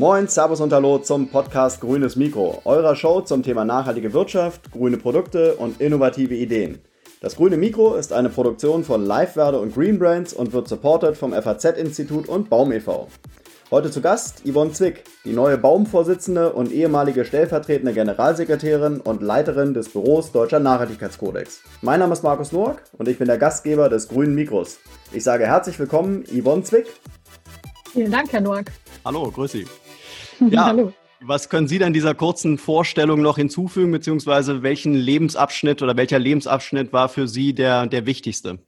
Moin, Servus und Hallo zum Podcast Grünes Mikro, eurer Show zum Thema nachhaltige Wirtschaft, grüne Produkte und innovative Ideen. Das Grüne Mikro ist eine Produktion von Livewerde und Green Brands und wird supported vom FAZ-Institut und Baum e.V. Heute zu Gast Yvonne Zwick, die neue Baumvorsitzende und ehemalige stellvertretende Generalsekretärin und Leiterin des Büros Deutscher Nachhaltigkeitskodex. Mein Name ist Markus Noack und ich bin der Gastgeber des Grünen Mikros. Ich sage herzlich willkommen, Yvonne Zwick. Vielen Dank, Herr Noack. Hallo, grüß Sie. Ja, Hallo. Was können Sie denn dieser kurzen Vorstellung noch hinzufügen, beziehungsweise welchen Lebensabschnitt oder welcher Lebensabschnitt war für Sie der, der wichtigste?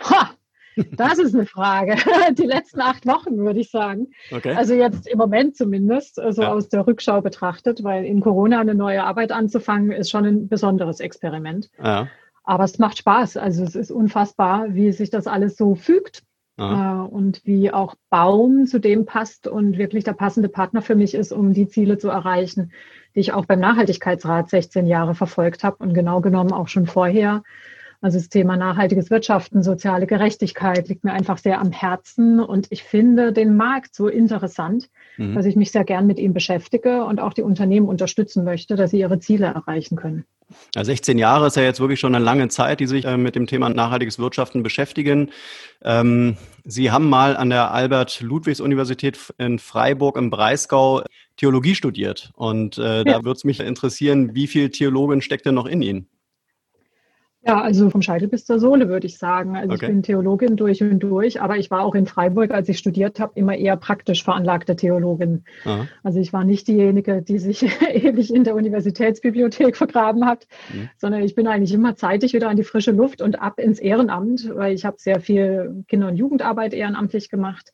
Ha, das ist eine Frage. Die letzten acht Wochen, würde ich sagen. Okay. Also jetzt im Moment zumindest, so also ja. aus der Rückschau betrachtet, weil in Corona eine neue Arbeit anzufangen, ist schon ein besonderes Experiment. Ja. Aber es macht Spaß. Also es ist unfassbar, wie sich das alles so fügt äh, und wie auch Baum zu dem passt und wirklich der passende Partner für mich ist, um die Ziele zu erreichen, die ich auch beim Nachhaltigkeitsrat 16 Jahre verfolgt habe und genau genommen auch schon vorher. Also das Thema nachhaltiges Wirtschaften, soziale Gerechtigkeit liegt mir einfach sehr am Herzen und ich finde den Markt so interessant, mhm. dass ich mich sehr gern mit ihm beschäftige und auch die Unternehmen unterstützen möchte, dass sie ihre Ziele erreichen können. Ja, 16 Jahre ist ja jetzt wirklich schon eine lange Zeit, die sich äh, mit dem Thema nachhaltiges Wirtschaften beschäftigen. Ähm, Sie haben mal an der Albert-Ludwigs-Universität in Freiburg im Breisgau Theologie studiert. Und äh, ja. da würde es mich interessieren, wie viel Theologen steckt denn noch in Ihnen? Ja, also vom Scheitel bis zur Sohle würde ich sagen. Also okay. ich bin Theologin durch und durch, aber ich war auch in Freiburg, als ich studiert habe, immer eher praktisch veranlagte Theologin. Aha. Also ich war nicht diejenige, die sich ewig in der Universitätsbibliothek vergraben hat, mhm. sondern ich bin eigentlich immer zeitig wieder an die frische Luft und ab ins Ehrenamt, weil ich habe sehr viel Kinder- und Jugendarbeit ehrenamtlich gemacht.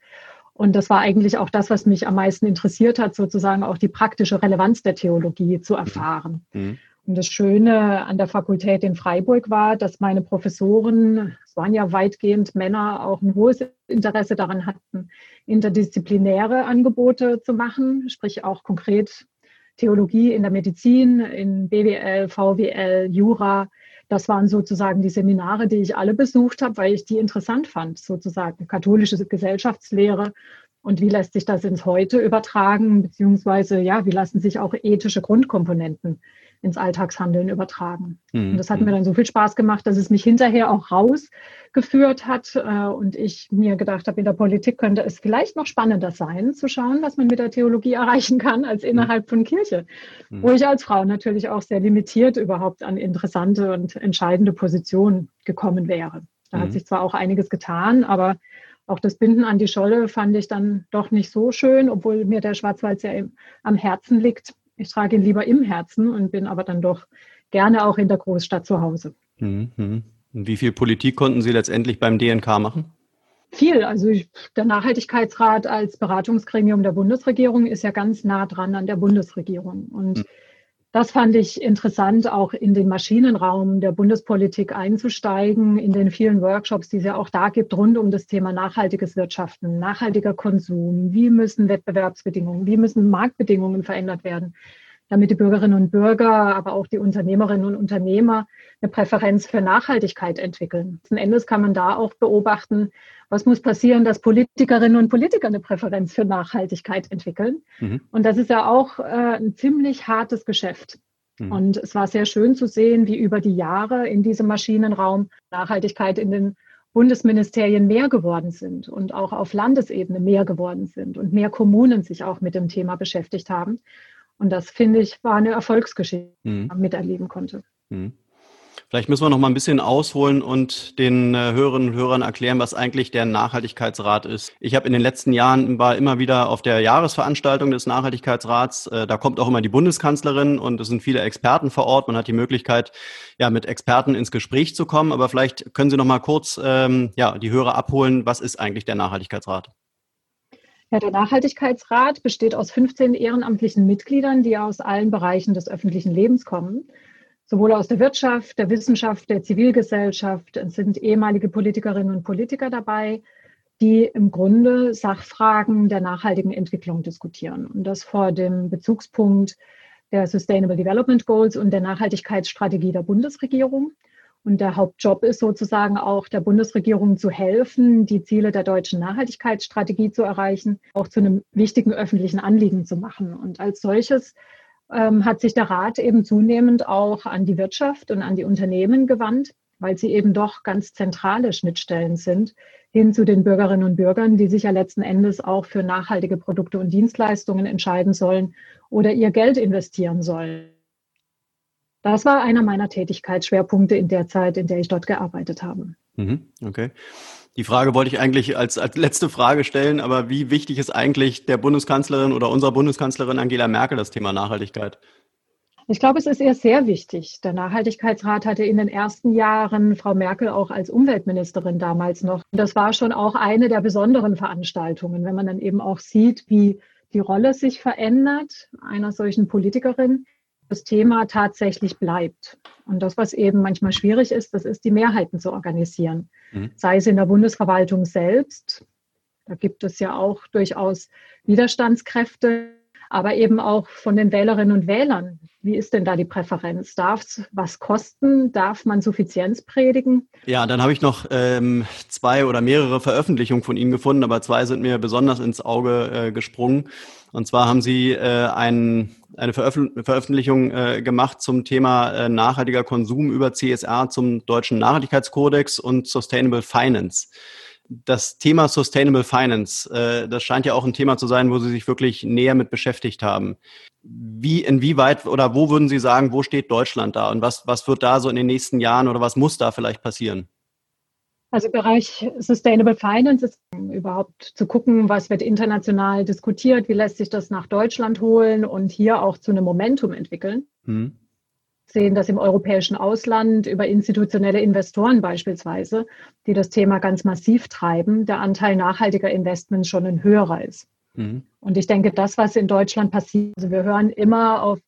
Und das war eigentlich auch das, was mich am meisten interessiert hat, sozusagen auch die praktische Relevanz der Theologie zu erfahren. Mhm. Und das Schöne an der Fakultät in Freiburg war, dass meine Professoren, es waren ja weitgehend Männer, auch ein hohes Interesse daran hatten, interdisziplinäre Angebote zu machen, sprich auch konkret Theologie in der Medizin, in BWL, VWL, Jura. Das waren sozusagen die Seminare, die ich alle besucht habe, weil ich die interessant fand, sozusagen katholische Gesellschaftslehre. Und wie lässt sich das ins Heute übertragen, beziehungsweise ja, wie lassen sich auch ethische Grundkomponenten ins Alltagshandeln übertragen. Mhm. Und das hat mir dann so viel Spaß gemacht, dass es mich hinterher auch rausgeführt hat äh, und ich mir gedacht habe, in der Politik könnte es vielleicht noch spannender sein, zu schauen, was man mit der Theologie erreichen kann, als mhm. innerhalb von Kirche, mhm. wo ich als Frau natürlich auch sehr limitiert überhaupt an interessante und entscheidende Positionen gekommen wäre. Da hat mhm. sich zwar auch einiges getan, aber auch das Binden an die Scholle fand ich dann doch nicht so schön, obwohl mir der Schwarzwald sehr am Herzen liegt. Ich trage ihn lieber im Herzen und bin aber dann doch gerne auch in der Großstadt zu Hause. Mhm. Wie viel Politik konnten Sie letztendlich beim DNK machen? Viel. Also der Nachhaltigkeitsrat als Beratungsgremium der Bundesregierung ist ja ganz nah dran an der Bundesregierung. Und mhm. Das fand ich interessant, auch in den Maschinenraum der Bundespolitik einzusteigen, in den vielen Workshops, die es ja auch da gibt, rund um das Thema nachhaltiges Wirtschaften, nachhaltiger Konsum. Wie müssen Wettbewerbsbedingungen, wie müssen Marktbedingungen verändert werden? Damit die Bürgerinnen und Bürger, aber auch die Unternehmerinnen und Unternehmer eine Präferenz für Nachhaltigkeit entwickeln. Letzten Endes kann man da auch beobachten, was muss passieren, dass Politikerinnen und Politiker eine Präferenz für Nachhaltigkeit entwickeln. Mhm. Und das ist ja auch äh, ein ziemlich hartes Geschäft. Mhm. Und es war sehr schön zu sehen, wie über die Jahre in diesem Maschinenraum Nachhaltigkeit in den Bundesministerien mehr geworden sind und auch auf Landesebene mehr geworden sind und mehr Kommunen sich auch mit dem Thema beschäftigt haben. Und das, finde ich, war eine Erfolgsgeschichte, die man miterleben konnte. Mhm. Vielleicht müssen wir noch mal ein bisschen ausholen und den äh, Hörerinnen und Hörern erklären, was eigentlich der Nachhaltigkeitsrat ist. Ich habe in den letzten Jahren war immer wieder auf der Jahresveranstaltung des Nachhaltigkeitsrats. Äh, da kommt auch immer die Bundeskanzlerin und es sind viele Experten vor Ort. Man hat die Möglichkeit, ja, mit Experten ins Gespräch zu kommen. Aber vielleicht können Sie noch mal kurz ähm, ja, die Hörer abholen. Was ist eigentlich der Nachhaltigkeitsrat? Ja, der Nachhaltigkeitsrat besteht aus 15 ehrenamtlichen Mitgliedern, die aus allen Bereichen des öffentlichen Lebens kommen, sowohl aus der Wirtschaft, der Wissenschaft, der Zivilgesellschaft. Es sind ehemalige Politikerinnen und Politiker dabei, die im Grunde Sachfragen der nachhaltigen Entwicklung diskutieren. Und das vor dem Bezugspunkt der Sustainable Development Goals und der Nachhaltigkeitsstrategie der Bundesregierung Und der Hauptjob ist sozusagen auch der Bundesregierung zu helfen, die Ziele der deutschen Nachhaltigkeitsstrategie zu erreichen, auch zu einem wichtigen öffentlichen Anliegen zu machen. Und als solches ähm, hat sich der Rat eben zunehmend auch an die Wirtschaft und an die Unternehmen gewandt, weil sie eben doch ganz zentrale Schnittstellen sind hin zu den Bürgerinnen und Bürgern, die sich ja letzten Endes auch für nachhaltige Produkte und Dienstleistungen entscheiden sollen oder ihr Geld investieren sollen. Das war einer meiner Tätigkeitsschwerpunkte in der Zeit, in der ich dort gearbeitet habe. Mhm, okay. Die Frage wollte ich eigentlich als, als letzte Frage stellen, aber wie wichtig ist eigentlich der Bundeskanzlerin oder unserer Bundeskanzlerin Angela Merkel das Thema Nachhaltigkeit? Ich glaube, es ist eher sehr wichtig. Der Nachhaltigkeitsrat hatte in den ersten Jahren Frau Merkel auch als Umweltministerin damals noch. Das war schon auch eine der besonderen Veranstaltungen, wenn man dann eben auch sieht, wie die Rolle sich verändert einer solchen Politikerin, das Thema tatsächlich bleibt. Und das, was eben manchmal schwierig ist, das ist, die Mehrheiten zu organisieren. Mhm. Sei es in der Bundesverwaltung selbst, da gibt es ja auch durchaus Widerstandskräfte, aber eben auch von den Wählerinnen und Wählern. Wie ist denn da die Präferenz? Darf es was kosten? Darf man Suffizienz predigen? Ja, dann habe ich noch ähm, zwei oder mehrere Veröffentlichungen von Ihnen gefunden, aber zwei sind mir besonders ins Auge äh, gesprungen. Und zwar haben Sie äh, ein, eine Veröffent Veröffentlichung äh, gemacht zum Thema äh, nachhaltiger Konsum über CSR zum deutschen Nachhaltigkeitskodex und Sustainable Finance das Thema Sustainable Finance, äh, das scheint ja auch ein Thema zu sein, wo Sie sich wirklich näher mit beschäftigt haben. Wie, inwieweit oder wo würden Sie sagen, wo steht Deutschland da und was, was wird da so in den nächsten Jahren oder was muss da vielleicht passieren? Also im Bereich Sustainable Finance ist überhaupt zu gucken, was wird international diskutiert, wie lässt sich das nach Deutschland holen und hier auch zu einem Momentum entwickeln. Hm sehen das im europäischen Ausland über institutionelle Investoren beispielsweise, die das Thema ganz massiv treiben, der Anteil nachhaltiger Investments schon ein höherer ist. Mhm. Und ich denke, das, was in Deutschland passiert, also wir hören immer auf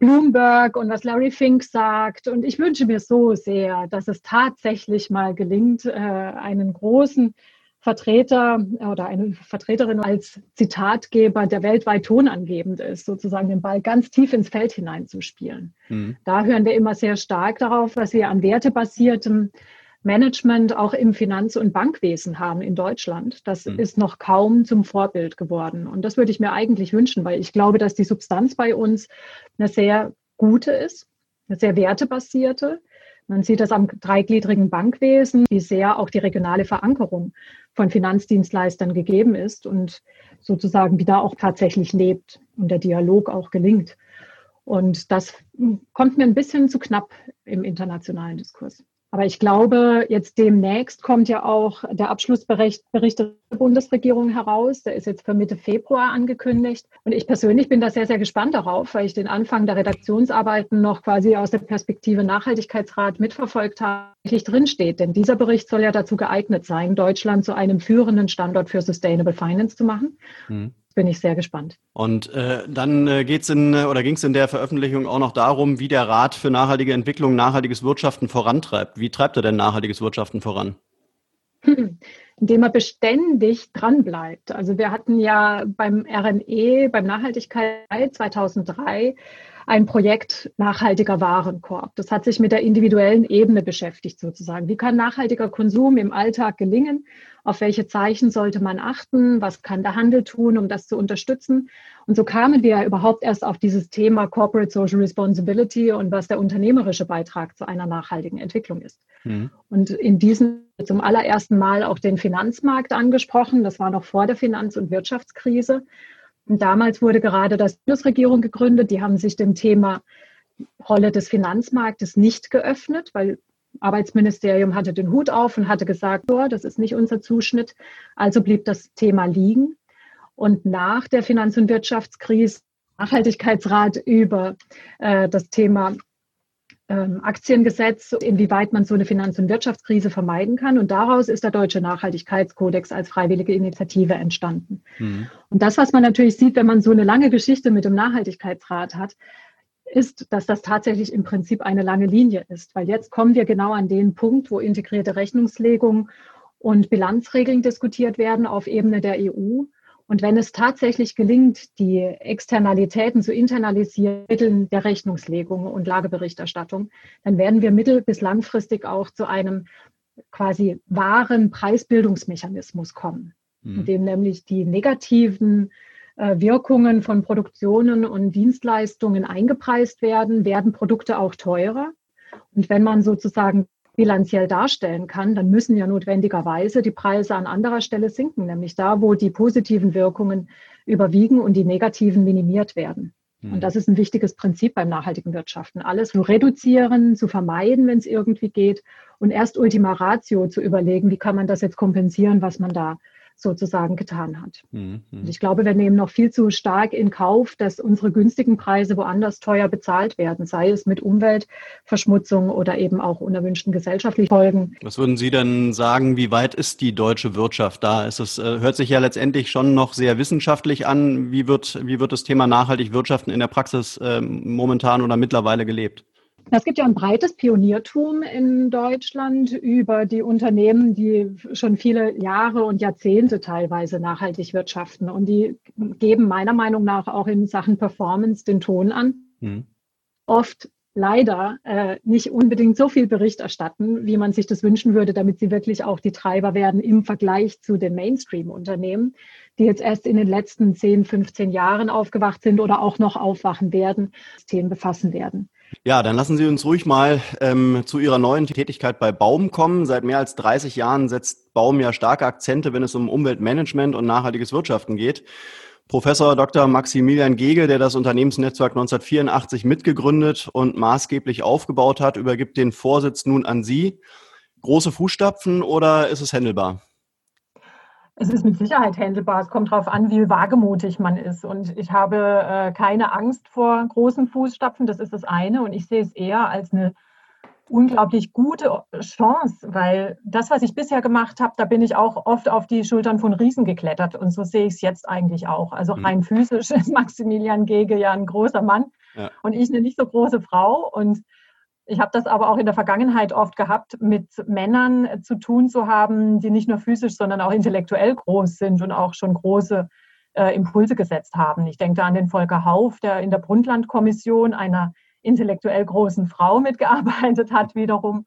Bloomberg und was Larry Fink sagt. Und ich wünsche mir so sehr, dass es tatsächlich mal gelingt, äh, einen großen Vertreter oder eine Vertreterin als Zitatgeber, der weltweit tonangebend ist, sozusagen den Ball ganz tief ins Feld hineinzuspielen. Mhm. Da hören wir immer sehr stark darauf, was wir an wertebasiertem Management auch im Finanz- und Bankwesen haben in Deutschland. Das mhm. ist noch kaum zum Vorbild geworden. Und das würde ich mir eigentlich wünschen, weil ich glaube, dass die Substanz bei uns eine sehr gute ist, eine sehr wertebasierte. Man sieht das am dreigliedrigen Bankwesen, wie sehr auch die regionale Verankerung von Finanzdienstleistern gegeben ist und sozusagen wie da auch tatsächlich lebt und der Dialog auch gelingt. Und das kommt mir ein bisschen zu knapp im internationalen Diskurs. Aber ich glaube, jetzt demnächst kommt ja auch der Abschlussbericht Bericht der Bundesregierung heraus. Der ist jetzt für Mitte Februar angekündigt. Und ich persönlich bin da sehr, sehr gespannt darauf, weil ich den Anfang der Redaktionsarbeiten noch quasi aus der Perspektive Nachhaltigkeitsrat mitverfolgt habe, wirklich drinsteht. Denn dieser Bericht soll ja dazu geeignet sein, Deutschland zu einem führenden Standort für Sustainable Finance zu machen. Mhm bin ich sehr gespannt. Und äh, dann äh, geht's in oder ging es in der Veröffentlichung auch noch darum, wie der Rat für nachhaltige Entwicklung nachhaltiges Wirtschaften vorantreibt. Wie treibt er denn nachhaltiges Wirtschaften voran? Indem er beständig dranbleibt. Also wir hatten ja beim RNE, beim Nachhaltigkeit 2003 ein Projekt nachhaltiger Warenkorb. Das hat sich mit der individuellen Ebene beschäftigt sozusagen. Wie kann nachhaltiger Konsum im Alltag gelingen? Auf welche Zeichen sollte man achten? Was kann der Handel tun, um das zu unterstützen? Und so kamen wir überhaupt erst auf dieses Thema Corporate Social Responsibility und was der unternehmerische Beitrag zu einer nachhaltigen Entwicklung ist. Mhm. Und in diesem zum allerersten Mal auch den Finanzmarkt angesprochen. Das war noch vor der Finanz- und Wirtschaftskrise. Und damals wurde gerade das Bundesregierung gegründet. Die haben sich dem Thema Rolle des Finanzmarktes nicht geöffnet, weil Arbeitsministerium hatte den Hut auf und hatte gesagt, oh, das ist nicht unser Zuschnitt. Also blieb das Thema liegen. Und nach der Finanz- und Wirtschaftskrise Nachhaltigkeitsrat über äh, das Thema ähm, Aktiengesetz, inwieweit man so eine Finanz- und Wirtschaftskrise vermeiden kann. Und daraus ist der Deutsche Nachhaltigkeitskodex als freiwillige Initiative entstanden. Mhm. Und das, was man natürlich sieht, wenn man so eine lange Geschichte mit dem Nachhaltigkeitsrat hat, ist, dass das tatsächlich im Prinzip eine lange Linie ist. Weil jetzt kommen wir genau an den Punkt, wo integrierte Rechnungslegung und Bilanzregeln diskutiert werden auf Ebene der EU. Und wenn es tatsächlich gelingt, die Externalitäten zu internalisieren der Rechnungslegung und Lageberichterstattung, dann werden wir mittel- bis langfristig auch zu einem quasi wahren Preisbildungsmechanismus kommen, mhm. in dem nämlich die negativen Wirkungen von Produktionen und Dienstleistungen eingepreist werden, werden Produkte auch teurer. Und wenn man sozusagen bilanziell darstellen kann, dann müssen ja notwendigerweise die Preise an anderer Stelle sinken, nämlich da, wo die positiven Wirkungen überwiegen und die negativen minimiert werden. Und hm. das ist ein wichtiges Prinzip beim nachhaltigen Wirtschaften. Alles zu reduzieren, zu vermeiden, wenn es irgendwie geht und erst Ultima Ratio zu überlegen, wie kann man das jetzt kompensieren, was man da sozusagen getan hat. Mhm. Und ich glaube, wir nehmen noch viel zu stark in Kauf, dass unsere günstigen Preise woanders teuer bezahlt werden, sei es mit Umweltverschmutzung oder eben auch unerwünschten gesellschaftlichen Folgen. Was würden Sie denn sagen, wie weit ist die deutsche Wirtschaft da? Ist es, äh, hört sich ja letztendlich schon noch sehr wissenschaftlich an. Wie wird, wie wird das Thema nachhaltig wirtschaften in der Praxis äh, momentan oder mittlerweile gelebt? Es gibt ja ein breites Pioniertum in Deutschland über die Unternehmen, die schon viele Jahre und Jahrzehnte teilweise nachhaltig wirtschaften. Und die geben meiner Meinung nach auch in Sachen Performance den Ton an. Mhm. Oft leider äh, nicht unbedingt so viel Bericht erstatten, wie man sich das wünschen würde, damit sie wirklich auch die Treiber werden im Vergleich zu den Mainstream-Unternehmen, die jetzt erst in den letzten 10, 15 Jahren aufgewacht sind oder auch noch aufwachen werden, Themen befassen werden. Ja, dann lassen Sie uns ruhig mal ähm, zu Ihrer neuen Tätigkeit bei Baum kommen. Seit mehr als 30 Jahren setzt Baum ja starke Akzente, wenn es um Umweltmanagement und nachhaltiges Wirtschaften geht. Professor Dr. Maximilian Gegel, der das Unternehmensnetzwerk 1984 mitgegründet und maßgeblich aufgebaut hat, übergibt den Vorsitz nun an Sie. Große Fußstapfen oder ist es händelbar? Es ist mit Sicherheit handelbar. Es kommt darauf an, wie wagemutig man ist. Und ich habe äh, keine Angst vor großen Fußstapfen. Das ist das eine. Und ich sehe es eher als eine unglaublich gute Chance, weil das, was ich bisher gemacht habe, da bin ich auch oft auf die Schultern von Riesen geklettert. Und so sehe ich es jetzt eigentlich auch. Also mhm. rein physisch ist Maximilian Gege ja ein großer Mann ja. und ich eine nicht so große Frau. Und ich habe das aber auch in der Vergangenheit oft gehabt, mit Männern zu tun zu haben, die nicht nur physisch, sondern auch intellektuell groß sind und auch schon große äh, Impulse gesetzt haben. Ich denke da an den Volker Hauf, der in der Brundtland-Kommission einer intellektuell großen Frau mitgearbeitet hat wiederum.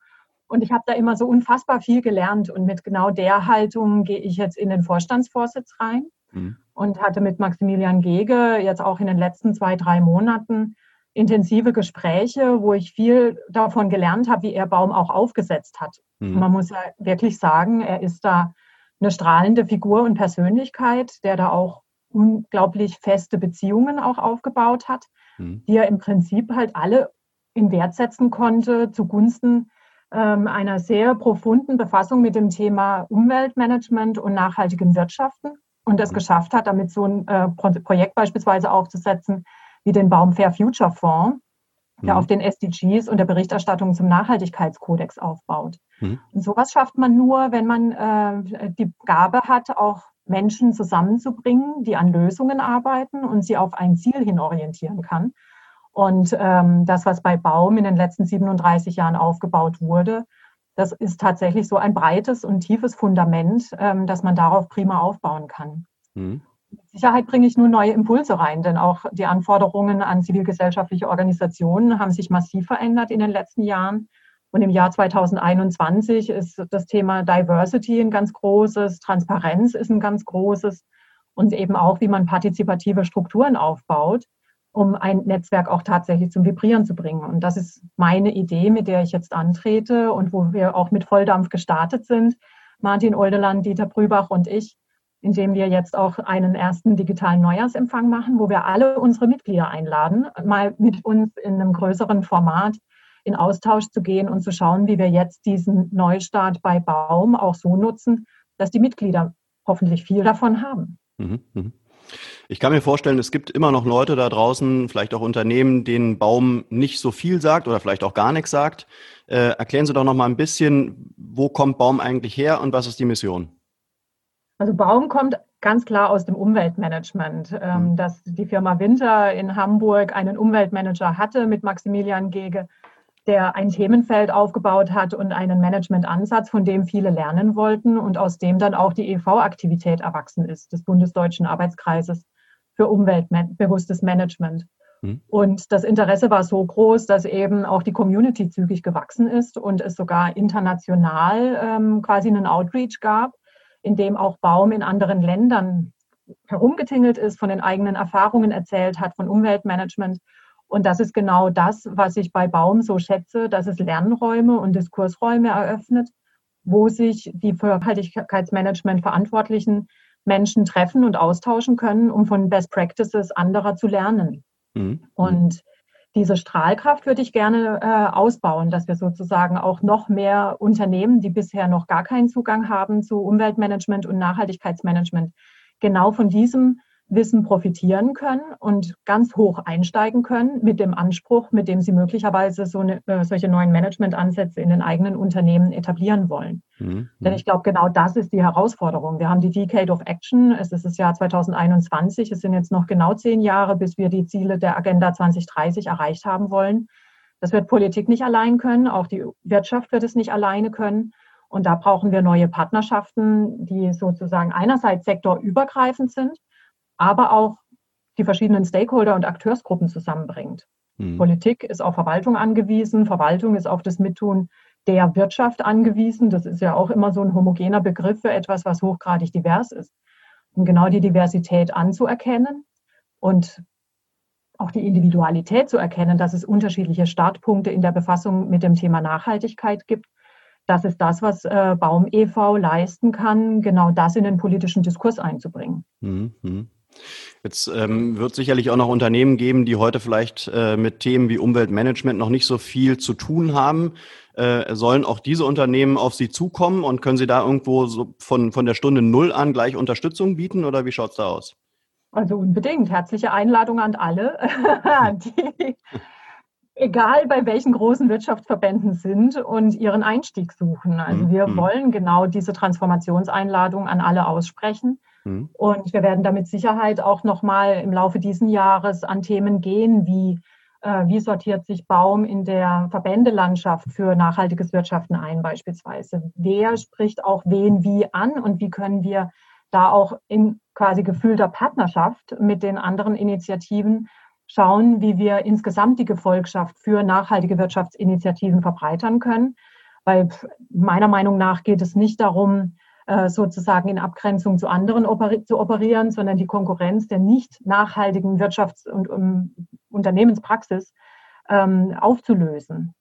Und ich habe da immer so unfassbar viel gelernt. Und mit genau der Haltung gehe ich jetzt in den Vorstandsvorsitz rein mhm. und hatte mit Maximilian Gege jetzt auch in den letzten zwei, drei Monaten intensive Gespräche, wo ich viel davon gelernt habe, wie er Baum auch aufgesetzt hat. Mhm. Man muss ja wirklich sagen, er ist da eine strahlende Figur und Persönlichkeit, der da auch unglaublich feste Beziehungen auch aufgebaut hat, mhm. die er im Prinzip halt alle in Wert setzen konnte zugunsten ähm, einer sehr profunden Befassung mit dem Thema Umweltmanagement und nachhaltigem Wirtschaften und das mhm. geschafft hat, damit so ein äh, Projekt beispielsweise aufzusetzen, wie den Baum Fair Future Fonds, der mhm. auf den SDGs und der Berichterstattung zum Nachhaltigkeitskodex aufbaut. Mhm. Und sowas schafft man nur, wenn man äh, die Gabe hat, auch Menschen zusammenzubringen, die an Lösungen arbeiten und sie auf ein Ziel hin orientieren kann. Und ähm, das, was bei Baum in den letzten 37 Jahren aufgebaut wurde, das ist tatsächlich so ein breites und tiefes Fundament, ähm, dass man darauf prima aufbauen kann. Mhm. Mit Sicherheit bringe ich nur neue Impulse rein, denn auch die Anforderungen an zivilgesellschaftliche Organisationen haben sich massiv verändert in den letzten Jahren. Und im Jahr 2021 ist das Thema Diversity ein ganz großes, Transparenz ist ein ganz großes und eben auch, wie man partizipative Strukturen aufbaut, um ein Netzwerk auch tatsächlich zum Vibrieren zu bringen. Und das ist meine Idee, mit der ich jetzt antrete und wo wir auch mit Volldampf gestartet sind. Martin Oldeland, Dieter Brübach und ich, indem wir jetzt auch einen ersten digitalen Neujahrsempfang machen, wo wir alle unsere Mitglieder einladen, mal mit uns in einem größeren Format in Austausch zu gehen und zu schauen, wie wir jetzt diesen Neustart bei Baum auch so nutzen, dass die Mitglieder hoffentlich viel davon haben. Mhm, mhm. Ich kann mir vorstellen, es gibt immer noch Leute da draußen, vielleicht auch Unternehmen, denen Baum nicht so viel sagt oder vielleicht auch gar nichts sagt. Äh, erklären Sie doch noch mal ein bisschen, wo kommt Baum eigentlich her und was ist die Mission? Also Baum kommt ganz klar aus dem Umweltmanagement, ähm, mhm. dass die Firma Winter in Hamburg einen Umweltmanager hatte mit Maximilian Gege, der ein Themenfeld aufgebaut hat und einen Managementansatz, von dem viele lernen wollten und aus dem dann auch die EV-Aktivität erwachsen ist, des Bundesdeutschen Arbeitskreises für umweltbewusstes Management. Mhm. Und das Interesse war so groß, dass eben auch die Community zügig gewachsen ist und es sogar international ähm, quasi einen Outreach gab, in dem auch Baum in anderen Ländern herumgetingelt ist, von den eigenen Erfahrungen erzählt hat, von Umweltmanagement und das ist genau das, was ich bei Baum so schätze, dass es Lernräume und Diskursräume eröffnet, wo sich die für Nachhaltigkeitsmanagement verantwortlichen Menschen treffen und austauschen können, um von Best Practices anderer zu lernen. Mhm. Und diese Strahlkraft würde ich gerne äh, ausbauen, dass wir sozusagen auch noch mehr Unternehmen, die bisher noch gar keinen Zugang haben zu Umweltmanagement und Nachhaltigkeitsmanagement, genau von diesem Wissen profitieren können und ganz hoch einsteigen können mit dem Anspruch, mit dem sie möglicherweise so eine, äh, solche neuen Managementansätze in den eigenen Unternehmen etablieren wollen. Mhm. Denn ich glaube, genau das ist die Herausforderung. Wir haben die Decade of Action, es ist das Jahr 2021, es sind jetzt noch genau zehn Jahre, bis wir die Ziele der Agenda 2030 erreicht haben wollen. Das wird Politik nicht allein können, auch die Wirtschaft wird es nicht alleine können. Und da brauchen wir neue Partnerschaften, die sozusagen einerseits sektorübergreifend sind, aber auch die verschiedenen Stakeholder und Akteursgruppen zusammenbringt. Mhm. Politik ist auf Verwaltung angewiesen, Verwaltung ist auf das Mittun der Wirtschaft angewiesen. Das ist ja auch immer so ein homogener Begriff für etwas, was hochgradig divers ist. Und genau die Diversität anzuerkennen und auch die Individualität zu erkennen, dass es unterschiedliche Startpunkte in der Befassung mit dem Thema Nachhaltigkeit gibt. Das ist das, was äh, Baum e.V. leisten kann, genau das in den politischen Diskurs einzubringen. Mhm. Jetzt ähm, wird sicherlich auch noch Unternehmen geben, die heute vielleicht äh, mit Themen wie Umweltmanagement noch nicht so viel zu tun haben. Äh, sollen auch diese Unternehmen auf Sie zukommen und können Sie da irgendwo so von, von der Stunde Null an gleich Unterstützung bieten oder wie schaut es da aus? Also unbedingt. Herzliche Einladung an alle, die, egal bei welchen großen Wirtschaftsverbänden sind und ihren Einstieg suchen. Also wir mhm. wollen genau diese Transformationseinladung an alle aussprechen. Mhm. Und wir werden da mit Sicherheit auch nochmal im Laufe dieses Jahres an Themen gehen, wie äh, wie sortiert sich Baum in der Verbändelandschaft für nachhaltiges Wirtschaften ein beispielsweise? Wer spricht auch wen wie an und wie können wir da auch in quasi gefühlter Partnerschaft mit den anderen Initiativen schauen, wie wir insgesamt die Gefolgschaft für nachhaltige Wirtschaftsinitiativen verbreitern können? Weil meiner Meinung nach geht es nicht darum, sozusagen in Abgrenzung zu anderen operi zu operieren, sondern die Konkurrenz der nicht nachhaltigen Wirtschafts- und um, Unternehmenspraxis ähm, aufzulösen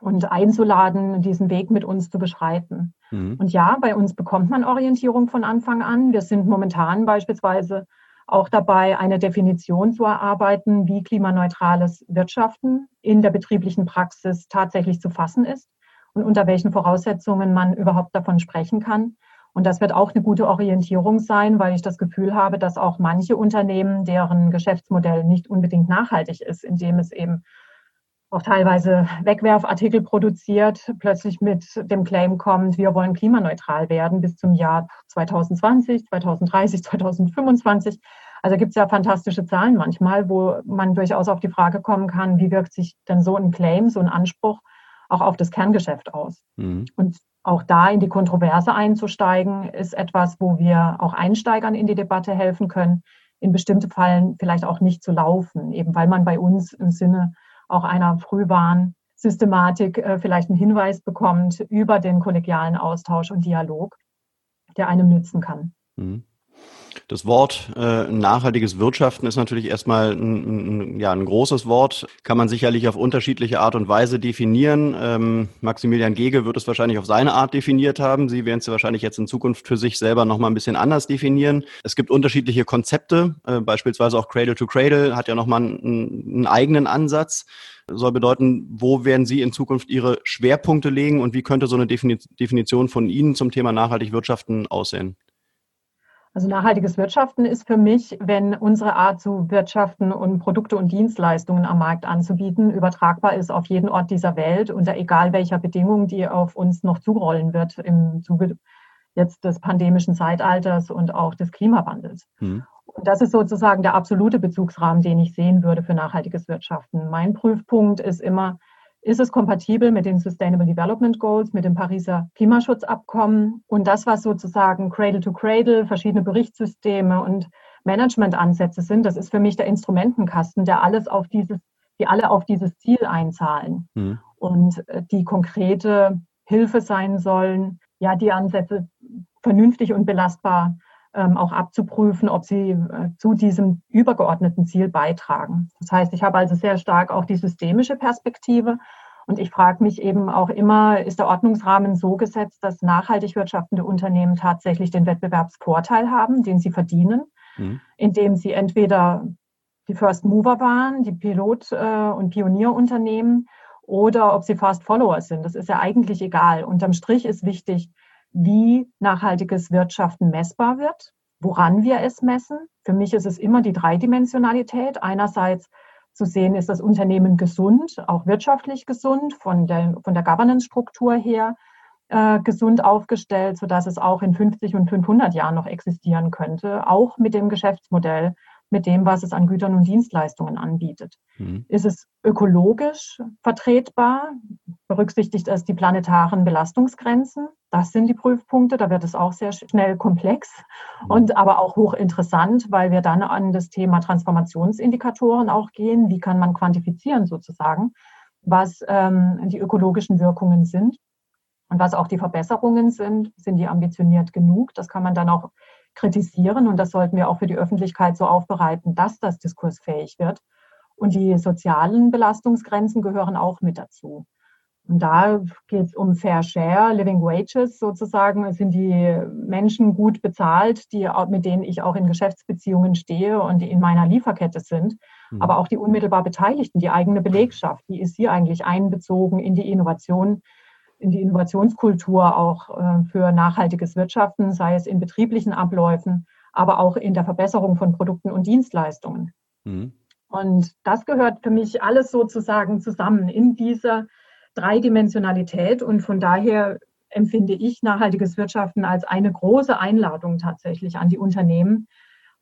und einzuladen, diesen Weg mit uns zu beschreiten. Mhm. Und ja, bei uns bekommt man Orientierung von Anfang an. Wir sind momentan beispielsweise auch dabei, eine Definition zu erarbeiten, wie klimaneutrales Wirtschaften in der betrieblichen Praxis tatsächlich zu fassen ist und unter welchen Voraussetzungen man überhaupt davon sprechen kann. Und das wird auch eine gute Orientierung sein, weil ich das Gefühl habe, dass auch manche Unternehmen, deren Geschäftsmodell nicht unbedingt nachhaltig ist, indem es eben auch teilweise Wegwerfartikel produziert, plötzlich mit dem Claim kommt, wir wollen klimaneutral werden bis zum Jahr 2020, 2030, 2025. Also gibt es ja fantastische Zahlen manchmal, wo man durchaus auf die Frage kommen kann, wie wirkt sich denn so ein Claim, so ein Anspruch auch auf das Kerngeschäft aus? Mhm. Und auch da in die Kontroverse einzusteigen, ist etwas, wo wir auch Einsteigern in die Debatte helfen können, in bestimmte Fällen vielleicht auch nicht zu laufen, eben weil man bei uns im Sinne auch einer Frühwarnsystematik äh, vielleicht einen Hinweis bekommt über den kollegialen Austausch und Dialog, der einem nützen kann. Mhm. Das Wort äh, nachhaltiges Wirtschaften ist natürlich erstmal ein, ein, ja, ein großes Wort, kann man sicherlich auf unterschiedliche Art und Weise definieren. Ähm, Maximilian Gege wird es wahrscheinlich auf seine Art definiert haben. Sie werden es wahrscheinlich jetzt in Zukunft für sich selber nochmal ein bisschen anders definieren. Es gibt unterschiedliche Konzepte, äh, beispielsweise auch Cradle to Cradle hat ja nochmal einen, einen eigenen Ansatz soll bedeuten, wo werden Sie in Zukunft Ihre Schwerpunkte legen und wie könnte so eine Definition von Ihnen zum Thema nachhaltig wirtschaften aussehen? Also nachhaltiges Wirtschaften ist für mich, wenn unsere Art zu wirtschaften und Produkte und Dienstleistungen am Markt anzubieten, übertragbar ist auf jeden Ort dieser Welt unter egal welcher Bedingung, die auf uns noch zurollen wird im Zuge jetzt des pandemischen Zeitalters und auch des Klimawandels. Mhm. Und das ist sozusagen der absolute Bezugsrahmen, den ich sehen würde für nachhaltiges Wirtschaften. Mein Prüfpunkt ist immer, ist es kompatibel mit den Sustainable Development Goals, mit dem Pariser Klimaschutzabkommen und das, was sozusagen Cradle to Cradle, verschiedene Berichtssysteme und Managementansätze sind, das ist für mich der Instrumentenkasten, der alles auf dieses, die alle auf dieses Ziel einzahlen mhm. und äh, die konkrete Hilfe sein sollen, ja, die Ansätze vernünftig und belastbar auch abzuprüfen, ob sie äh, zu diesem übergeordneten Ziel beitragen. Das heißt, ich habe also sehr stark auch die systemische Perspektive und ich frage mich eben auch immer, ist der Ordnungsrahmen so gesetzt, dass nachhaltig wirtschaftende Unternehmen tatsächlich den Wettbewerbsvorteil haben, den sie verdienen, mhm. indem sie entweder die First Mover waren, die Pilot- äh, und Pionierunternehmen, oder ob sie Fast Follower sind. Das ist ja eigentlich egal. Unterm Strich ist wichtig, wie nachhaltiges Wirtschaften messbar wird, woran wir es messen. Für mich ist es immer die Dreidimensionalität. Einerseits zu sehen, ist das Unternehmen gesund, auch wirtschaftlich gesund, von der, von der Governance-Struktur her äh, gesund aufgestellt, sodass es auch in 50 und 500 Jahren noch existieren könnte, auch mit dem Geschäftsmodell, mit dem, was es an Gütern und Dienstleistungen anbietet. Mhm. Ist es ökologisch vertretbar? Berücksichtigt es die planetaren Belastungsgrenzen? Das sind die Prüfpunkte. Da wird es auch sehr schnell komplex mhm. und aber auch hochinteressant, weil wir dann an das Thema Transformationsindikatoren auch gehen. Wie kann man quantifizieren sozusagen, was ähm, die ökologischen Wirkungen sind? Und was auch die Verbesserungen sind, sind die ambitioniert genug? Das kann man dann auch kritisieren und das sollten wir auch für die Öffentlichkeit so aufbereiten, dass das diskursfähig wird. Und die sozialen Belastungsgrenzen gehören auch mit dazu. Und da geht es um Fair Share, Living Wages sozusagen. Es sind die Menschen gut bezahlt, die, mit denen ich auch in Geschäftsbeziehungen stehe und die in meiner Lieferkette sind. Mhm. Aber auch die unmittelbar Beteiligten, die eigene Belegschaft, wie ist sie eigentlich einbezogen in die Innovation in die Innovationskultur auch äh, für nachhaltiges Wirtschaften, sei es in betrieblichen Abläufen, aber auch in der Verbesserung von Produkten und Dienstleistungen. Mhm. Und das gehört für mich alles sozusagen zusammen in dieser Dreidimensionalität. Und von daher empfinde ich nachhaltiges Wirtschaften als eine große Einladung tatsächlich an die Unternehmen,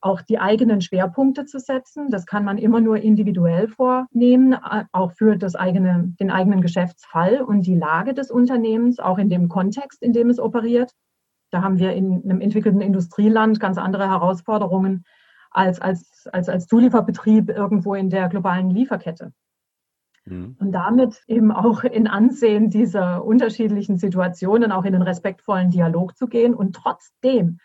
auch die eigenen Schwerpunkte zu setzen. Das kann man immer nur individuell vornehmen, äh, auch für das eigene, den eigenen Geschäftsfall und die Lage des Unternehmens, auch in dem Kontext, in dem es operiert. Da haben wir in einem entwickelten Industrieland ganz andere Herausforderungen als als, als, als Zulieferbetrieb irgendwo in der globalen Lieferkette. Mhm. Und damit eben auch in Ansehen dieser unterschiedlichen Situationen, auch in den respektvollen Dialog zu gehen und trotzdem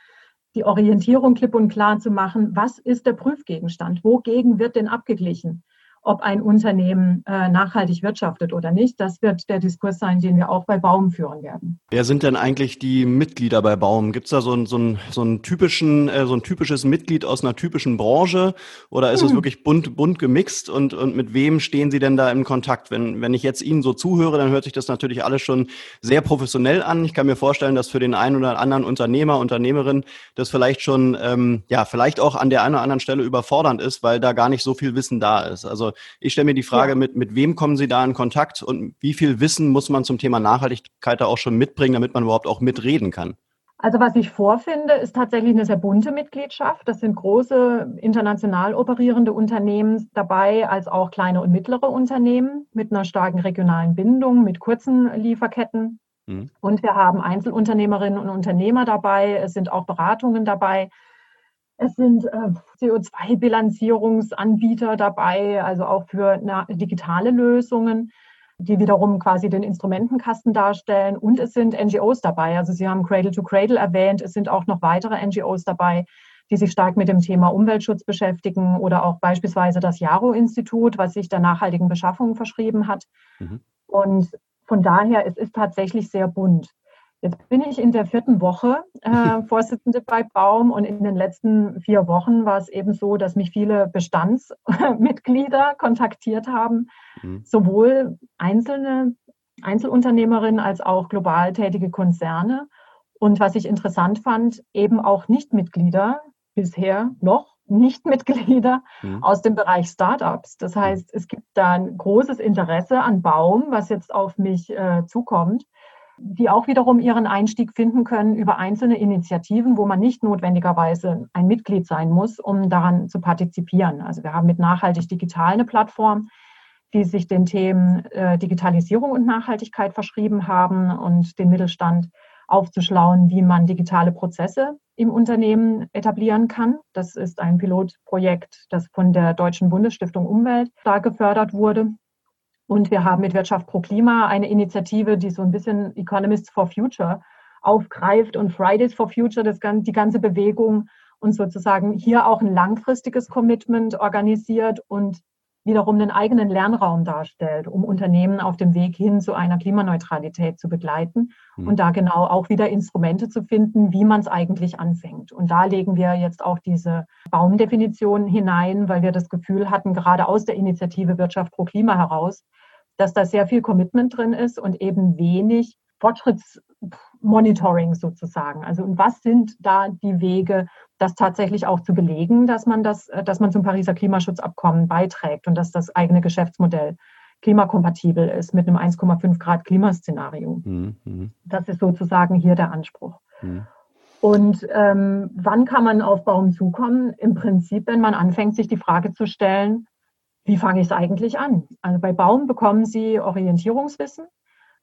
die Orientierung klipp und klar zu machen, was ist der Prüfgegenstand, wogegen wird denn abgeglichen? Ob ein Unternehmen äh, nachhaltig wirtschaftet oder nicht. Das wird der Diskurs sein, den wir auch bei Baum führen werden. Wer sind denn eigentlich die Mitglieder bei Baum? Gibt es da so ein, so, ein, so, ein typischen, äh, so ein typisches Mitglied aus einer typischen Branche oder ist hm. es wirklich bunt, bunt gemixt und, und mit wem stehen Sie denn da im Kontakt? Wenn, wenn ich jetzt Ihnen so zuhöre, dann hört sich das natürlich alles schon sehr professionell an. Ich kann mir vorstellen, dass für den einen oder anderen Unternehmer, Unternehmerin das vielleicht schon, ähm, ja, vielleicht auch an der einen oder anderen Stelle überfordernd ist, weil da gar nicht so viel Wissen da ist. Also ich stelle mir die Frage, ja. mit, mit wem kommen Sie da in Kontakt und wie viel Wissen muss man zum Thema Nachhaltigkeit da auch schon mitbringen, damit man überhaupt auch mitreden kann? Also was ich vorfinde, ist tatsächlich eine sehr bunte Mitgliedschaft. Das sind große international operierende Unternehmen dabei, als auch kleine und mittlere Unternehmen mit einer starken regionalen Bindung, mit kurzen Lieferketten. Mhm. Und wir haben Einzelunternehmerinnen und Unternehmer dabei. Es sind auch Beratungen dabei. Es sind äh, CO2-Bilanzierungsanbieter dabei, also auch für na, digitale Lösungen, die wiederum quasi den Instrumentenkasten darstellen. Und es sind NGOs dabei. Also Sie haben Cradle to Cradle erwähnt. Es sind auch noch weitere NGOs dabei, die sich stark mit dem Thema Umweltschutz beschäftigen oder auch beispielsweise das Jaro-Institut, was sich der nachhaltigen Beschaffung verschrieben hat. Mhm. Und von daher, es ist tatsächlich sehr bunt. Jetzt bin ich in der vierten Woche äh, Vorsitzende bei Baum und in den letzten vier Wochen war es eben so, dass mich viele Bestandsmitglieder kontaktiert haben, mhm. sowohl einzelne Einzelunternehmerinnen als auch global tätige Konzerne. Und was ich interessant fand, eben auch Nichtmitglieder, bisher noch Nichtmitglieder mhm. aus dem Bereich Startups. Das mhm. heißt, es gibt da ein großes Interesse an Baum, was jetzt auf mich äh, zukommt die auch wiederum ihren Einstieg finden können über einzelne Initiativen, wo man nicht notwendigerweise ein Mitglied sein muss, um daran zu partizipieren. Also wir haben mit Nachhaltig Digital eine Plattform, die sich den Themen äh, Digitalisierung und Nachhaltigkeit verschrieben haben und den Mittelstand aufzuschlauen, wie man digitale Prozesse im Unternehmen etablieren kann. Das ist ein Pilotprojekt, das von der Deutschen Bundesstiftung Umwelt da gefördert wurde. Und wir haben mit Wirtschaft pro Klima eine Initiative, die so ein bisschen Economists for Future aufgreift und Fridays for Future, das, die ganze Bewegung und sozusagen hier auch ein langfristiges Commitment organisiert und wiederum einen eigenen Lernraum darstellt, um Unternehmen auf dem Weg hin zu einer Klimaneutralität zu begleiten mhm. und da genau auch wieder Instrumente zu finden, wie man es eigentlich anfängt. Und da legen wir jetzt auch diese Baumdefinition hinein, weil wir das Gefühl hatten, gerade aus der Initiative Wirtschaft pro Klima heraus, dass da sehr viel Commitment drin ist und eben wenig Fortschrittsmonitoring sozusagen. Also und was sind da die Wege, das tatsächlich auch zu belegen, dass man das, äh, dass man zum Pariser Klimaschutzabkommen beiträgt und dass das eigene Geschäftsmodell klimakompatibel ist mit einem 1,5 Grad Klimaszenario. Mhm, mhm. Das ist sozusagen hier der Anspruch. Mhm. Und ähm, wann kann man auf Baum zukommen? Im Prinzip, wenn man anfängt, sich die Frage zu stellen, wie fange ich es eigentlich an? Also bei Baum bekommen Sie Orientierungswissen.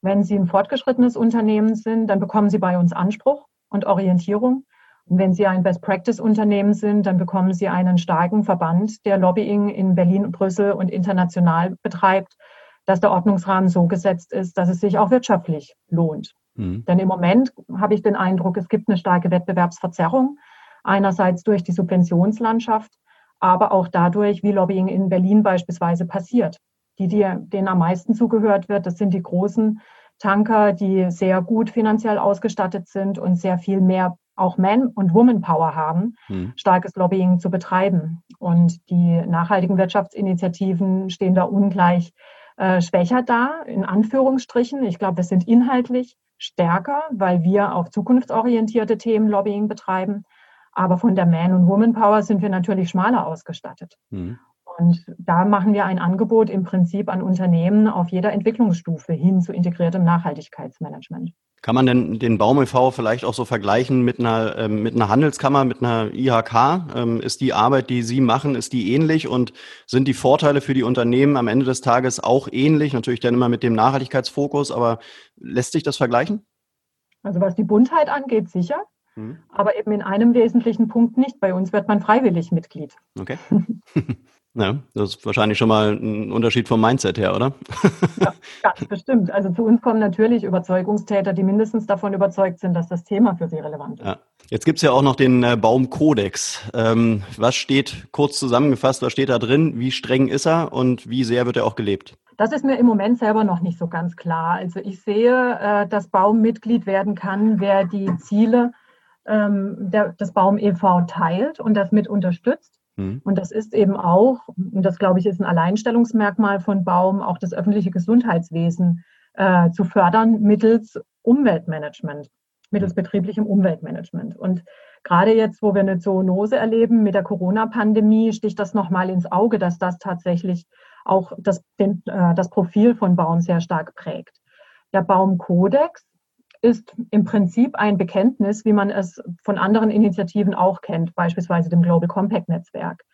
Wenn Sie ein fortgeschrittenes Unternehmen sind, dann bekommen Sie bei uns Anspruch und Orientierung. Und wenn Sie ein Best-Practice-Unternehmen sind, dann bekommen Sie einen starken Verband, der Lobbying in Berlin, Brüssel und international betreibt, dass der Ordnungsrahmen so gesetzt ist, dass es sich auch wirtschaftlich lohnt. Mhm. Denn im Moment habe ich den Eindruck, es gibt eine starke Wettbewerbsverzerrung. Einerseits durch die Subventionslandschaft, aber auch dadurch, wie Lobbying in Berlin beispielsweise passiert. Die, die denen am meisten zugehört wird, das sind die großen Tanker, die sehr gut finanziell ausgestattet sind und sehr viel mehr auch Man- und Woman-Power haben, hm. starkes Lobbying zu betreiben. Und die nachhaltigen Wirtschaftsinitiativen stehen da ungleich äh, schwächer da, in Anführungsstrichen. Ich glaube, wir sind inhaltlich stärker, weil wir auf zukunftsorientierte Themen Lobbying betreiben. Aber von der Man- und Woman-Power sind wir natürlich schmaler ausgestattet. Hm. Und da machen wir ein Angebot im Prinzip an Unternehmen auf jeder Entwicklungsstufe hin zu integriertem Nachhaltigkeitsmanagement. Kann man denn den Baum e.V. vielleicht auch so vergleichen mit einer, äh, mit einer Handelskammer, mit einer IHK? Ähm, ist die Arbeit, die Sie machen, ist die ähnlich und sind die Vorteile für die Unternehmen am Ende des Tages auch ähnlich? Natürlich dann immer mit dem Nachhaltigkeitsfokus, aber lässt sich das vergleichen? Also was die Buntheit angeht, sicher. Mhm. Aber eben in einem wesentlichen Punkt nicht. Bei uns wird man freiwillig Mitglied. Okay. Ja, das ist wahrscheinlich schon mal ein Unterschied vom Mindset her, oder? Ja, ganz bestimmt. Also zu uns kommen natürlich Überzeugungstäter, die mindestens davon überzeugt sind, dass das Thema für sie relevant ist. Ja. Jetzt gibt's ja auch noch den äh, Baumkodex. Ähm, was steht, kurz zusammengefasst, was steht da drin? Wie streng ist er und wie sehr wird er auch gelebt? Das ist mir im Moment selber noch nicht so ganz klar. Also ich sehe, äh, dass Baum Mitglied werden kann, wer die Ziele ähm, der, des Baum e.V. teilt und das mit unterstützt. Mhm. Und das ist eben auch, und das glaube ich ist ein Alleinstellungsmerkmal von Baum, auch das öffentliche Gesundheitswesen äh, zu fördern mittels Umweltmanagement, mittels mhm. betrieblichem Umweltmanagement. Und gerade jetzt, wo wir eine Zoonose erleben mit der Corona-Pandemie, sticht das nochmal ins Auge, dass das tatsächlich auch das, den, äh, das Profil von Baum sehr stark prägt. Der Baumkodex ist im Prinzip ein Bekenntnis, wie man es von anderen Initiativen auch kennt, beispielsweise dem Global Compact Netzwerk.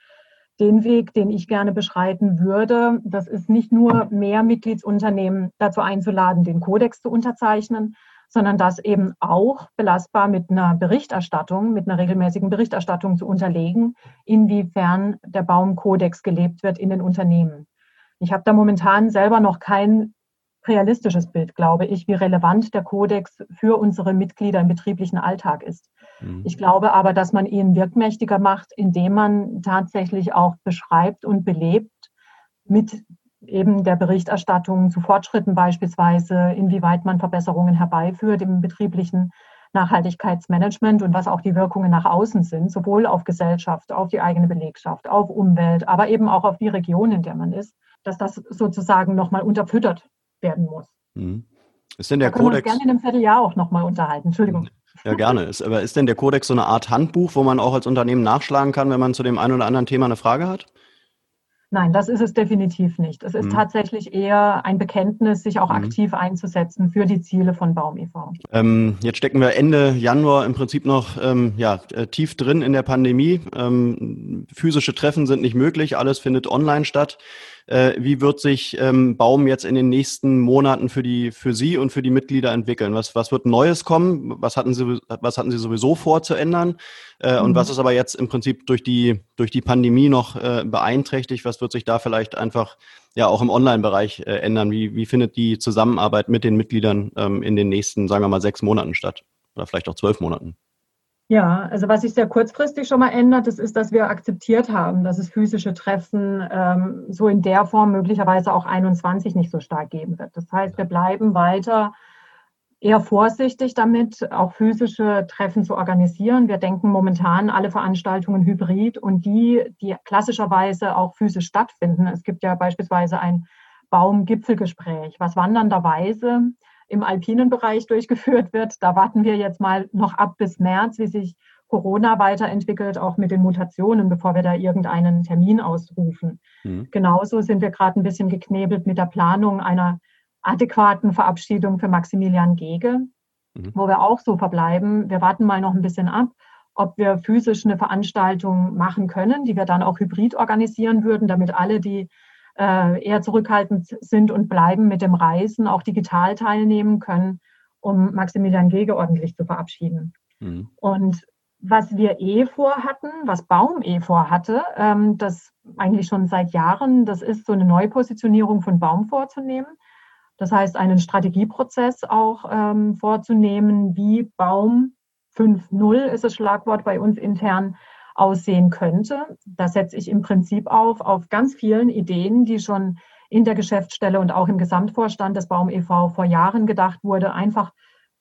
Den Weg, den ich gerne beschreiten würde, das ist nicht nur mehr Mitgliedsunternehmen dazu einzuladen, den Kodex zu unterzeichnen, sondern das eben auch belastbar mit einer Berichterstattung, mit einer regelmäßigen Berichterstattung zu unterlegen, inwiefern der Baumkodex gelebt wird in den Unternehmen. Ich habe da momentan selber noch kein realistisches Bild, glaube ich, wie relevant der Kodex für unsere Mitglieder im betrieblichen Alltag ist. Mhm. Ich glaube aber, dass man ihn wirkmächtiger macht, indem man tatsächlich auch beschreibt und belebt mit eben der Berichterstattung zu Fortschritten beispielsweise, inwieweit man Verbesserungen herbeiführt im betrieblichen Nachhaltigkeitsmanagement und was auch die Wirkungen nach außen sind, sowohl auf Gesellschaft, auf die eigene Belegschaft, auf Umwelt, aber eben auch auf die Region, in der man ist, dass das sozusagen nochmal unterfüttert werden muss. Mhm. Ist denn der da Kodex? Wir uns gerne in einem Vierteljahr auch nochmal unterhalten. Entschuldigung. Ja, gerne. Ist, aber ist denn der Kodex so eine Art Handbuch, wo man auch als Unternehmen nachschlagen kann, wenn man zu dem einen oder anderen Thema eine Frage hat? Nein, das ist es definitiv nicht. Es ist mhm. tatsächlich eher ein Bekenntnis, sich auch mhm. aktiv einzusetzen für die Ziele von Baum e.V. Ähm, jetzt stecken wir Ende Januar im Prinzip noch ähm, ja, äh, tief drin in der Pandemie. Ähm, physische Treffen sind nicht möglich, alles findet online statt. Äh, wie wird sich ähm, Baum jetzt in den nächsten Monaten für die für Sie und für die Mitglieder entwickeln? Was, was wird Neues kommen? Was hatten Sie, was hatten Sie sowieso vor zu ändern? Äh, mhm. Und was ist aber jetzt im Prinzip durch die, durch die Pandemie noch äh, beeinträchtigt? Was wird sich da vielleicht einfach ja auch im Online-Bereich äh, ändern? Wie, wie findet die Zusammenarbeit mit den Mitgliedern ähm, in den nächsten, sagen wir mal, sechs Monaten statt? Oder vielleicht auch zwölf Monaten? Ja, also was sich sehr kurzfristig schon mal ändert, das ist, dass wir akzeptiert haben, dass es physische Treffen ähm, so in der Form möglicherweise auch 21 nicht so stark geben wird. Das heißt, wir bleiben weiter eher vorsichtig damit, auch physische Treffen zu organisieren. Wir denken momentan alle Veranstaltungen hybrid und die, die klassischerweise auch physisch stattfinden. Es gibt ja beispielsweise ein Baumgipfelgespräch, was wandernderweise im alpinen Bereich durchgeführt wird. Da warten wir jetzt mal noch ab bis März, wie sich Corona weiterentwickelt, auch mit den Mutationen, bevor wir da irgendeinen Termin ausrufen. Mhm. Genauso sind wir gerade ein bisschen geknebelt mit der Planung einer adäquaten Verabschiedung für Maximilian Gege, mhm. wo wir auch so verbleiben. Wir warten mal noch ein bisschen ab, ob wir physisch eine Veranstaltung machen können, die wir dann auch hybrid organisieren würden, damit alle, die eher zurückhaltend sind und bleiben mit dem Reisen, auch digital teilnehmen können, um Maximilian Gege ordentlich zu verabschieden. Mhm. Und was wir eh vorhatten, was Baum eh vorhatte, ähm, das eigentlich schon seit Jahren, das ist so eine Neupositionierung von Baum vorzunehmen. Das heißt, einen Strategieprozess auch ähm, vorzunehmen, wie Baum 5.0 ist das Schlagwort bei uns intern, aussehen könnte. Da setze ich im Prinzip auf, auf ganz vielen Ideen, die schon in der Geschäftsstelle und auch im Gesamtvorstand des Baum e.V. vor Jahren gedacht wurde, einfach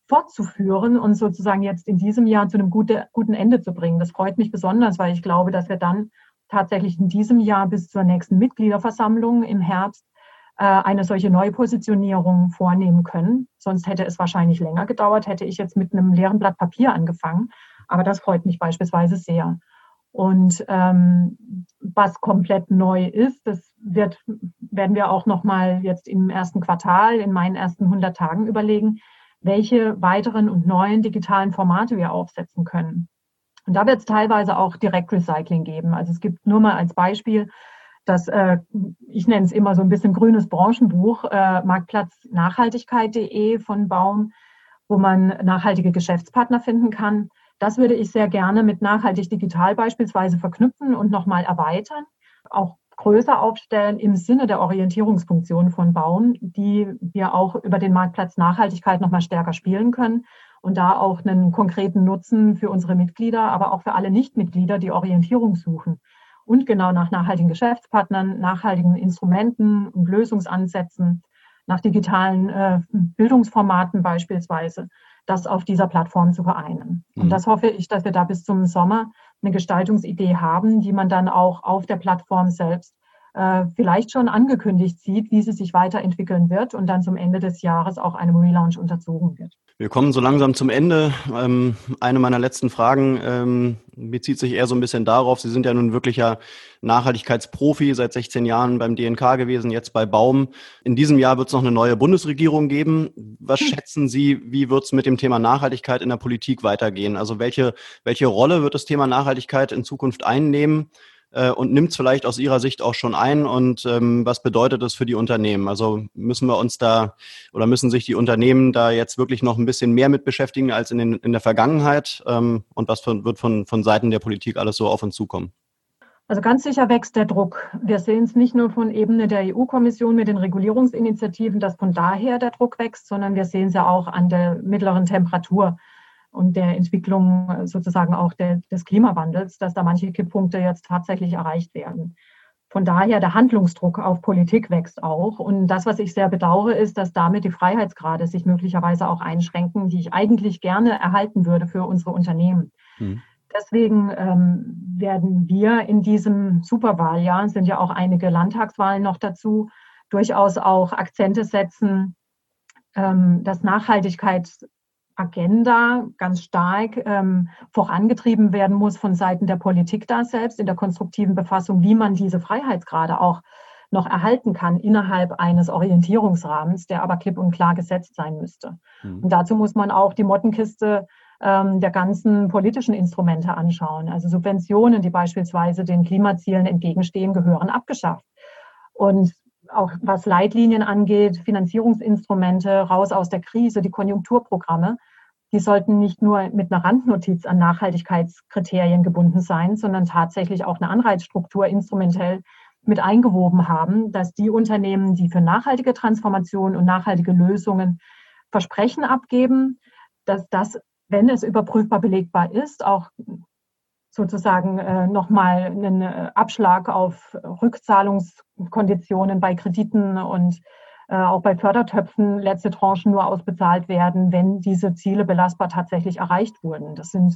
fortzuführen und sozusagen jetzt in diesem Jahr zu einem gute, guten Ende zu bringen. Das freut mich besonders, weil ich glaube, dass wir dann tatsächlich in diesem Jahr bis zur nächsten Mitgliederversammlung im Herbst äh, eine solche Neupositionierung vornehmen können. Sonst hätte es wahrscheinlich länger gedauert, hätte ich jetzt mit einem leeren Blatt Papier angefangen. Aber das freut mich beispielsweise sehr. Und ähm, was komplett neu ist, das wird, werden wir auch noch mal jetzt im ersten Quartal, in meinen ersten 100 Tagen überlegen, welche weiteren und neuen digitalen Formate wir aufsetzen können. Und da wird es teilweise auch Direktrecycling geben. Also es gibt nur mal als Beispiel das, äh, ich nenne es immer so ein bisschen grünes Branchenbuch, äh, Marktplatznachhaltigkeit.de von Baum, wo man nachhaltige Geschäftspartner finden kann. Das würde ich sehr gerne mit nachhaltig digital beispielsweise verknüpfen und nochmal erweitern, auch größer aufstellen im Sinne der Orientierungsfunktion von Baum, die wir auch über den Marktplatz Nachhaltigkeit nochmal stärker spielen können und da auch einen konkreten Nutzen für unsere Mitglieder, aber auch für alle Nichtmitglieder, die Orientierung suchen und genau nach nachhaltigen Geschäftspartnern, nachhaltigen Instrumenten und Lösungsansätzen, nach digitalen äh, Bildungsformaten beispielsweise das auf dieser Plattform zu vereinen. Und mhm. das hoffe ich, dass wir da bis zum Sommer eine Gestaltungsidee haben, die man dann auch auf der Plattform selbst äh, vielleicht schon angekündigt sieht, wie sie sich weiterentwickeln wird und dann zum Ende des Jahres auch einem Relaunch unterzogen wird. Wir kommen so langsam zum Ende. Ähm, eine meiner letzten Fragen ähm, bezieht sich eher so ein bisschen darauf. Sie sind ja nun wirklicher Nachhaltigkeitsprofi, seit 16 Jahren beim DNK gewesen, jetzt bei Baum. In diesem Jahr wird es noch eine neue Bundesregierung geben. Was hm. schätzen Sie, wie wird es mit dem Thema Nachhaltigkeit in der Politik weitergehen? Also welche, welche Rolle wird das Thema Nachhaltigkeit in Zukunft einnehmen? Äh, und nimmt es vielleicht aus Ihrer Sicht auch schon ein und ähm, was bedeutet das für die Unternehmen? Also müssen wir uns da oder müssen sich die Unternehmen da jetzt wirklich noch ein bisschen mehr mit beschäftigen als in, den, in der Vergangenheit ähm, und was von, wird von, von Seiten der Politik alles so auf uns zukommen? Also ganz sicher wächst der Druck. Wir sehen es nicht nur von Ebene der EU-Kommission mit den Regulierungsinitiativen, dass von daher der Druck wächst, sondern wir sehen es ja auch an der mittleren Temperatur und der Entwicklung äh, sozusagen auch der, des Klimawandels, dass da manche Kipppunkte jetzt tatsächlich erreicht werden. Von daher der Handlungsdruck auf Politik wächst auch. Und das, was ich sehr bedauere, ist, dass damit die Freiheitsgrade sich möglicherweise auch einschränken, die ich eigentlich gerne erhalten würde für unsere Unternehmen. Mhm. Deswegen ähm, werden wir in diesem Superwahljahr, sind ja auch einige Landtagswahlen noch dazu, durchaus auch Akzente setzen, ähm, dass Nachhaltigkeit Agenda ganz stark ähm, vorangetrieben werden muss von Seiten der Politik da selbst in der konstruktiven Befassung, wie man diese Freiheitsgrade auch noch erhalten kann innerhalb eines Orientierungsrahmens, der aber klipp und klar gesetzt sein müsste. Mhm. Und dazu muss man auch die Mottenkiste ähm, der ganzen politischen Instrumente anschauen. Also Subventionen, die beispielsweise den Klimazielen entgegenstehen, gehören abgeschafft. Und auch was Leitlinien angeht, Finanzierungsinstrumente, raus aus der Krise, die Konjunkturprogramme, die sollten nicht nur mit einer Randnotiz an Nachhaltigkeitskriterien gebunden sein, sondern tatsächlich auch eine Anreizstruktur instrumentell mit eingewoben haben, dass die Unternehmen, die für nachhaltige Transformation und nachhaltige Lösungen Versprechen abgeben, dass das, wenn es überprüfbar belegbar ist, auch sozusagen äh, nochmal einen äh, Abschlag auf Rückzahlungskonditionen bei Krediten und äh, auch bei Fördertöpfen letzte Tranchen nur ausbezahlt werden, wenn diese Ziele belastbar tatsächlich erreicht wurden. Das sind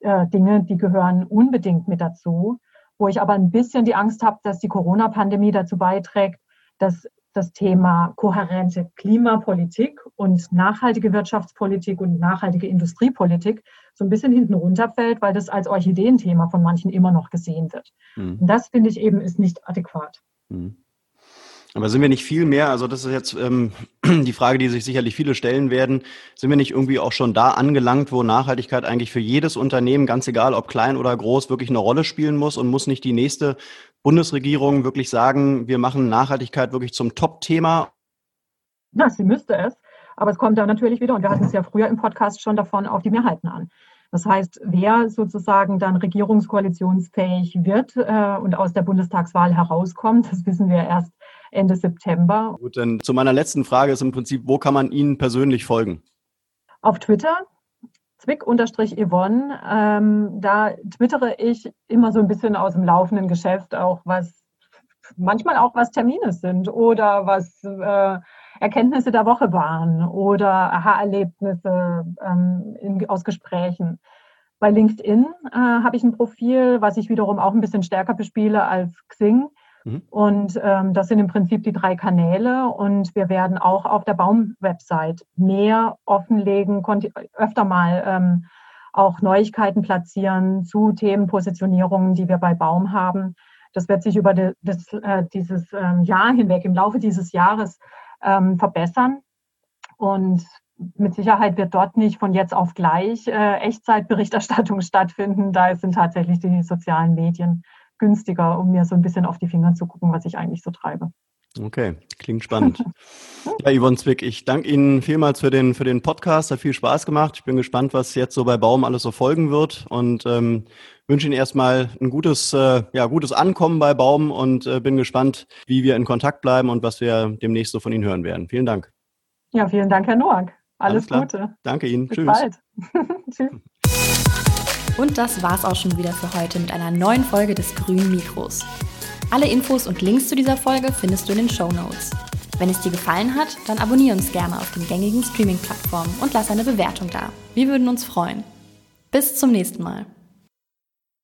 äh, Dinge, die gehören unbedingt mit dazu, wo ich aber ein bisschen die Angst habe, dass die Corona-Pandemie dazu beiträgt, dass das Thema kohärente Klimapolitik und nachhaltige Wirtschaftspolitik und nachhaltige Industriepolitik so ein bisschen hinten runterfällt, weil das als Orchideenthema von manchen immer noch gesehen wird. Mhm. Und das finde ich eben ist nicht adäquat. Mhm. Aber sind wir nicht viel mehr, also das ist jetzt ähm, die Frage, die sich sicherlich viele stellen werden, sind wir nicht irgendwie auch schon da angelangt, wo Nachhaltigkeit eigentlich für jedes Unternehmen, ganz egal ob klein oder groß, wirklich eine Rolle spielen muss und muss nicht die nächste Bundesregierung wirklich sagen, wir machen Nachhaltigkeit wirklich zum Top-Thema? Ja, sie müsste es. Aber es kommt da natürlich wieder, und wir hatten es ja früher im Podcast schon davon, auf die Mehrheiten an. Das heißt, wer sozusagen dann regierungskoalitionsfähig wird äh, und aus der Bundestagswahl herauskommt, das wissen wir erst Ende September. Gut, dann zu meiner letzten Frage ist im Prinzip, wo kann man Ihnen persönlich folgen? Auf Twitter, Zwick-Yvonne. Ähm, da twittere ich immer so ein bisschen aus dem laufenden Geschäft, auch was manchmal auch was Termine sind oder was äh, Erkenntnisse der Woche waren oder Aha-Erlebnisse ähm, aus Gesprächen. Bei LinkedIn äh, habe ich ein Profil, was ich wiederum auch ein bisschen stärker bespiele als Xing. Mhm. Und ähm, das sind im Prinzip die drei Kanäle. Und wir werden auch auf der Baum-Website mehr offenlegen, öfter mal ähm, auch Neuigkeiten platzieren zu Themenpositionierungen, die wir bei Baum haben. Das wird sich über das, äh, dieses ähm, Jahr hinweg, im Laufe dieses Jahres ähm, verbessern. Und mit Sicherheit wird dort nicht von jetzt auf gleich äh, Echtzeitberichterstattung stattfinden. Da sind tatsächlich die sozialen Medien günstiger, um mir so ein bisschen auf die Finger zu gucken, was ich eigentlich so treibe. Okay, klingt spannend. ja, Yvonne Zwick, ich danke Ihnen vielmals für den, für den Podcast. Hat viel Spaß gemacht. Ich bin gespannt, was jetzt so bei Baum alles so folgen wird und ähm, wünsche Ihnen erstmal ein gutes, äh, ja, gutes Ankommen bei Baum und äh, bin gespannt, wie wir in Kontakt bleiben und was wir demnächst so von Ihnen hören werden. Vielen Dank. Ja, vielen Dank, Herr Noack. Alles, Alles Gute. Danke Ihnen. Bis Tschüss. bald. Tschüss. Und das war's auch schon wieder für heute mit einer neuen Folge des Grünen Mikros. Alle Infos und Links zu dieser Folge findest du in den Show Notes. Wenn es dir gefallen hat, dann abonniere uns gerne auf den gängigen Streaming-Plattformen und lass eine Bewertung da. Wir würden uns freuen. Bis zum nächsten Mal.